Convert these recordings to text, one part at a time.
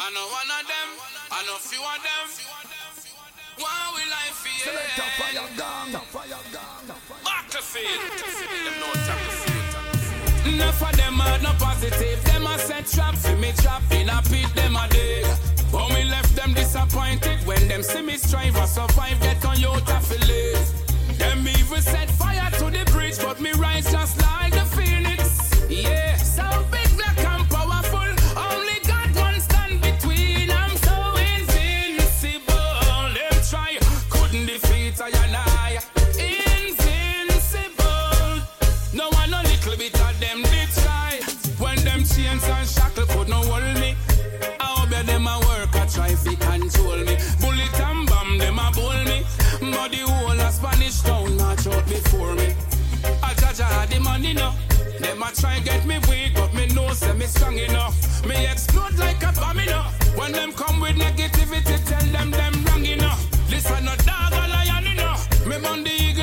I know one of them, I know few of them. Why will I fear? Select a fire gun, fire gun. Battlefield. Them know tackle Enough of them are no positive. Them a set trap for me trap in a pit. Them a dig. But me left them disappointed when them see me strive or survive. Get on your live. Them even set fire to the bridge, but me rise just like the phoenix. Yeah, so big couldn't I and I. Invincible. No one no little bit of them. When them chains and no hold me. Them a work a try fi control me. Bullet and bomb them a me. The whole of Spanish town out before me. The money. Them a try get me weak, but me know say me strong enough. Me explode like a bomb enough. When them come with negativity, tell them them wrong enough. Listen, no dog a lion enough. Me eagle the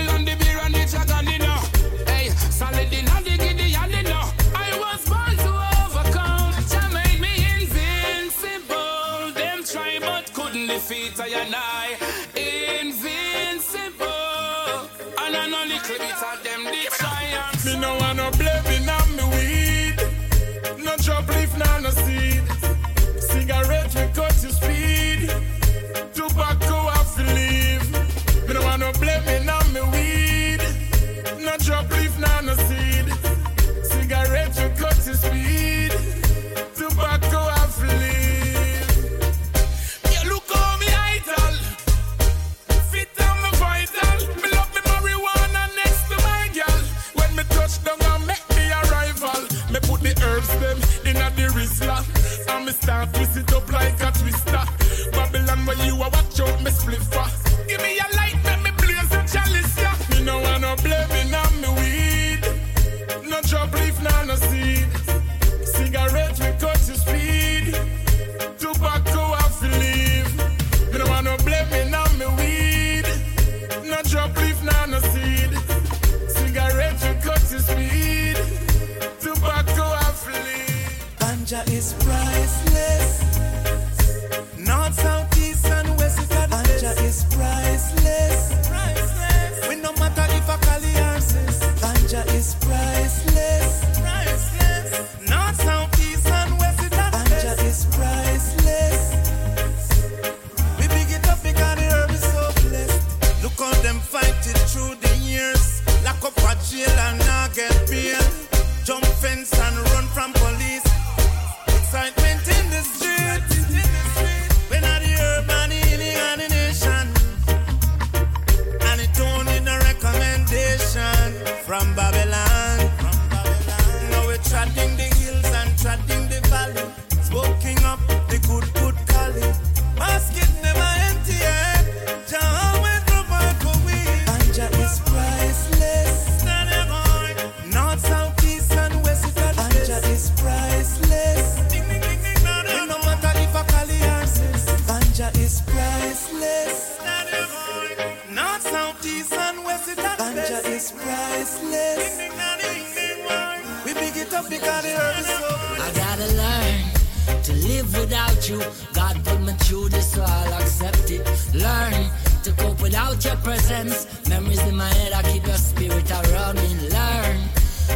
you. God put me through this, so I'll accept it. Learn to cope without your presence. Memories in my head, I keep your spirit around me. Learn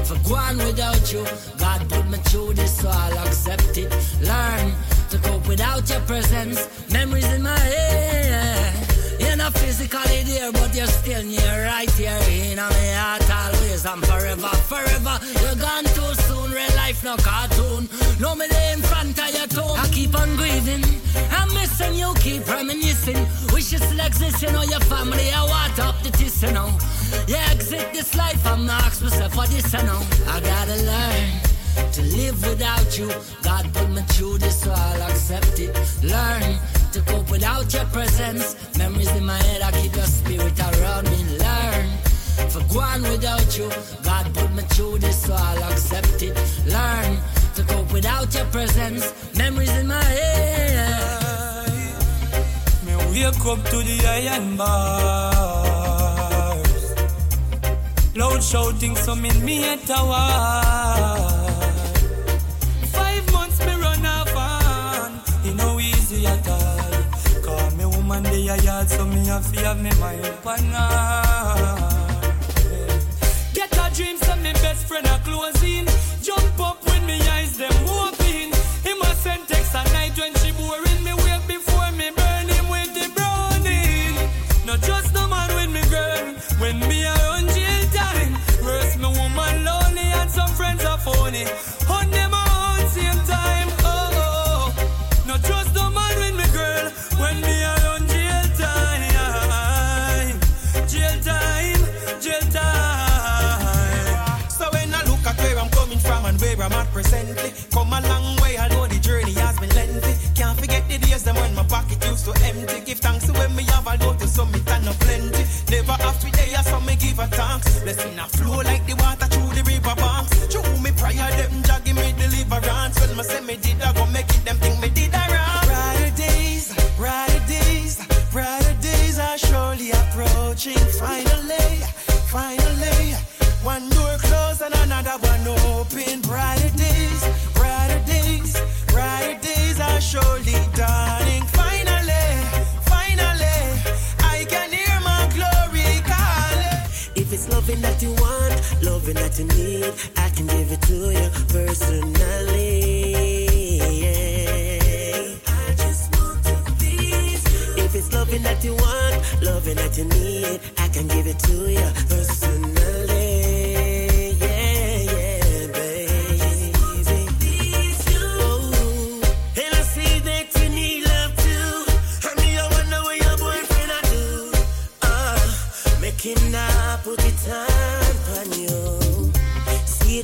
for going without you. God put me through this, so I'll accept it. Learn to cope without your presence. Memories in my head. You're not physically there, but you're still near, right here in my heart always and forever, forever. You're gone too real life no cartoon. No me lay in front of your tomb. I keep on grieving, I'm missing you, keep reminiscing. Wish you still exist, you know your family. I want up the tiss, you know. Yeah, exit this life, I'm not ask myself for this, you know. I gotta learn to live without you. God put me through this, so I'll accept it. Learn to cope without your presence. Memories in my head, I keep your spirit around me. Learn for going without you. God put me through this, so I'll accept it. Learn to cope without your presence. Memories in my head. Me wake up to the iron bars. Loud shouting, some in me a tower. Five months me run off on. You know a yard, so me have to have me mind upon. Friend a closing. Presently, come a long way, although the journey has been lengthy. Can't forget the days them when my pocket used to empty. Give thanks to when me have, although to some it and no plenty. Never to day, so me give a thanks. Blessing a flow like the water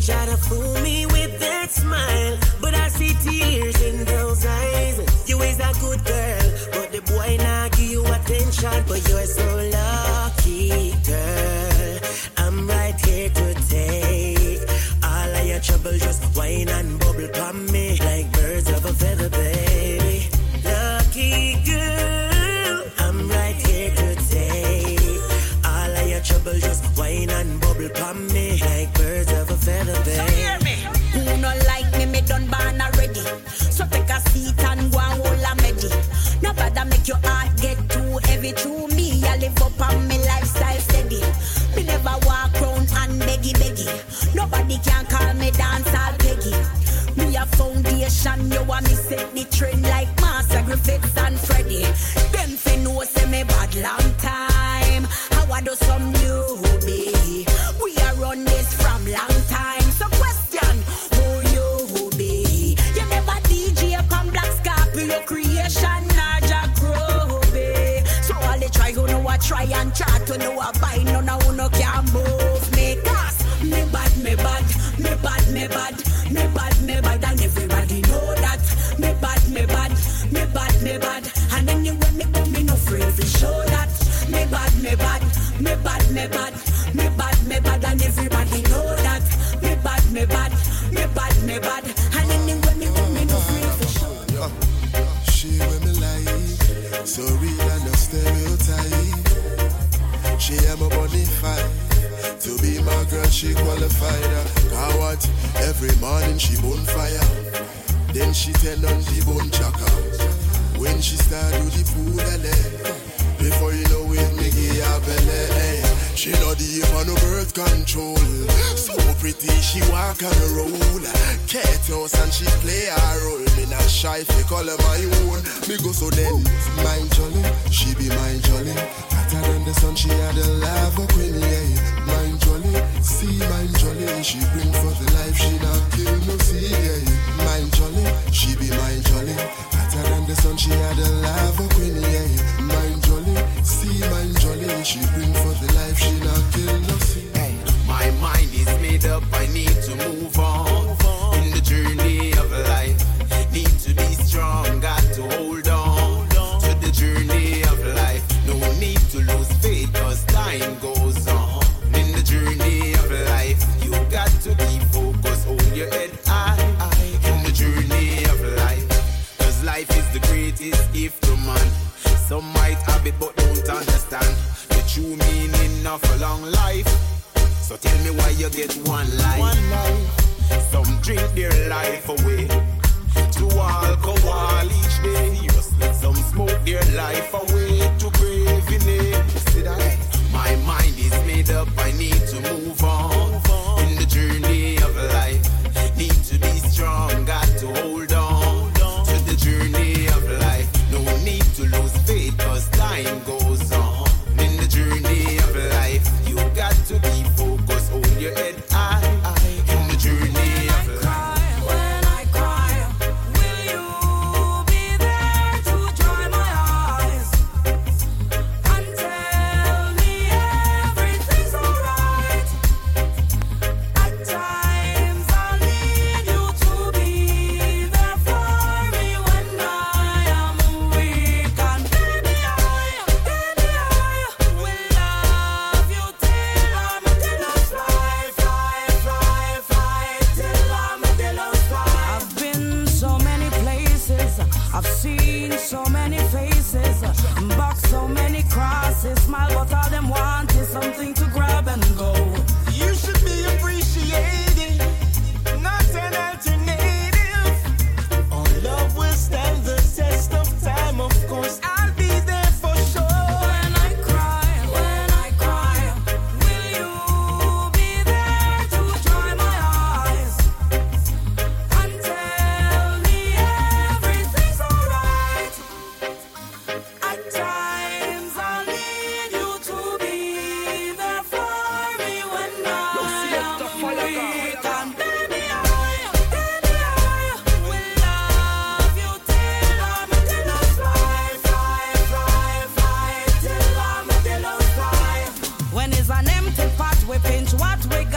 try to fool me with that smile, but I see tears in those eyes. You is a good girl, but the boy not give you attention. But you're so trend like Marcia Griffiths and Freddy. Them fi know say me bad long time. How I do some newbie. We a run this from long time. So question who you be. You never DJ upon Black Scorpio creation or Jack Ruby. So all they try who know I try and chat to know I buy none of who no can me bad, me bad, me bad, and everybody know that. Me bad, me bad, me bad, me bad, and anyway me come me no afraid to show. She with me like so real and no stereotype. She am a bonafide. To be my girl, she qualified. uh. What? Every morning she bonfire. Then she tell on the bone. When she start do the pool Before you know it, me give her belly. Hey. She not on no birth control. So pretty, she walk on a roll. Cat and she play her role. Me not shy fi call her my own. Me go so then, mind get one life. One life. Some drink their life away. To alcohol each day. Useless. Some smoke their life away to grave in it. My mind is made up. we pinch, what we got.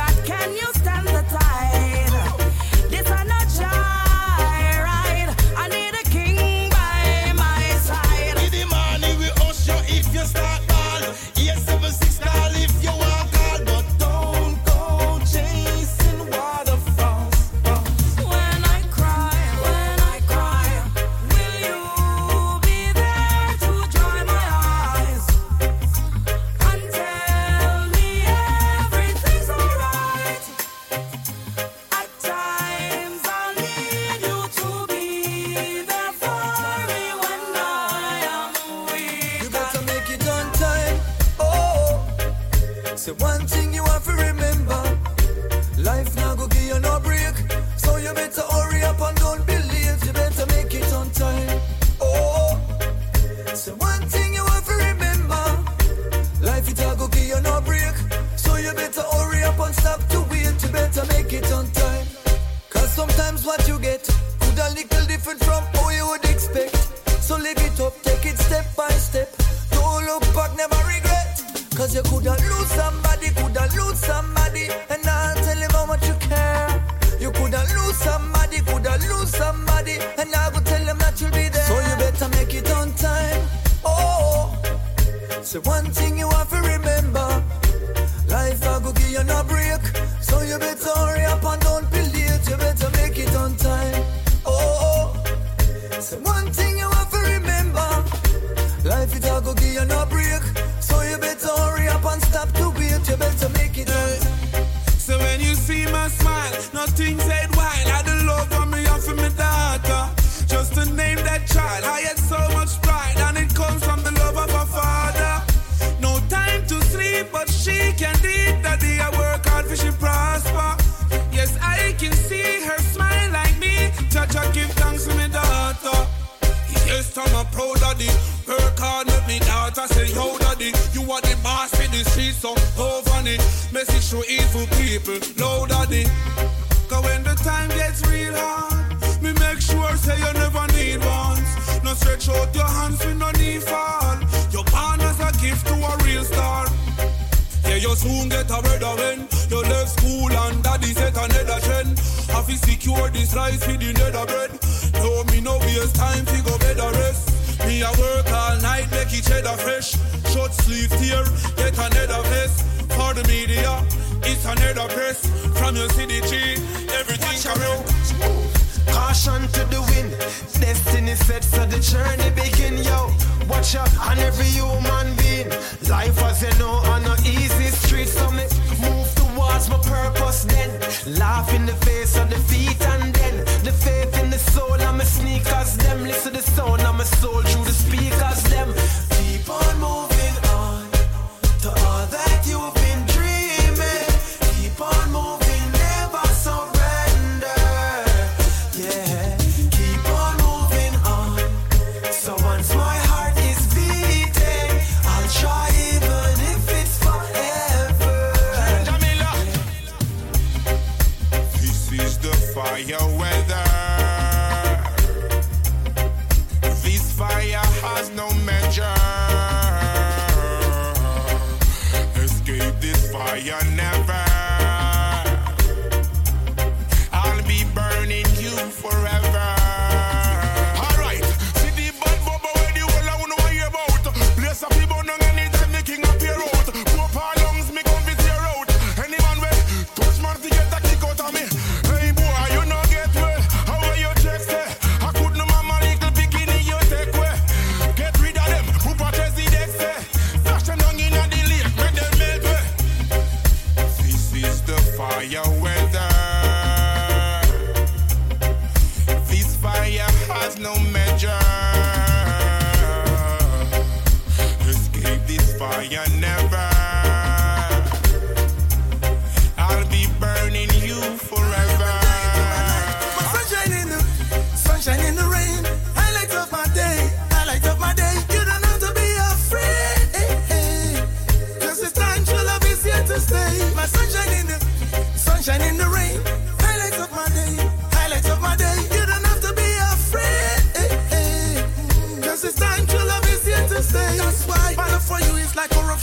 live it up, take it step by step. Don't look back, never regret. Cause you coulda lose somebody, coulda lose somebody, and I'll tell him how much you care. You coulda lose somebody, coulda lose somebody, and I will tell him that you'll be there. So you better make it on time. Oh, so one thing you have to remember, life I go give you no break. So you better hurry up and show evil people low daddy. Cause when the time gets real hard, me make sure say you never need ones. No stretch out your hands with no need fall. Your born as a gift to a real star. Yeah, you soon get a better when you left school and daddy set another trend. Have you secure this life with the nether bread? No, me no waste time to go better rest. Me I work all night, make each other fresh. Short sleeve tear, get another vest for the media. It's another press from your city tree. Everything around. Caution to the wind. Destiny set, so the journey begin. Yo, watch out on every human being. Life as you know on an easy street. So me move towards my purpose. Then laugh in the face of defeat and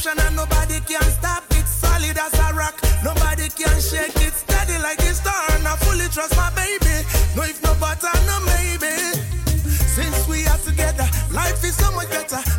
action and nobody can stop it. Solid as a rock, nobody can shake it. Steady like a star, and I fully trust my baby. No if no but I no maybe. Since we are together, life is so much better.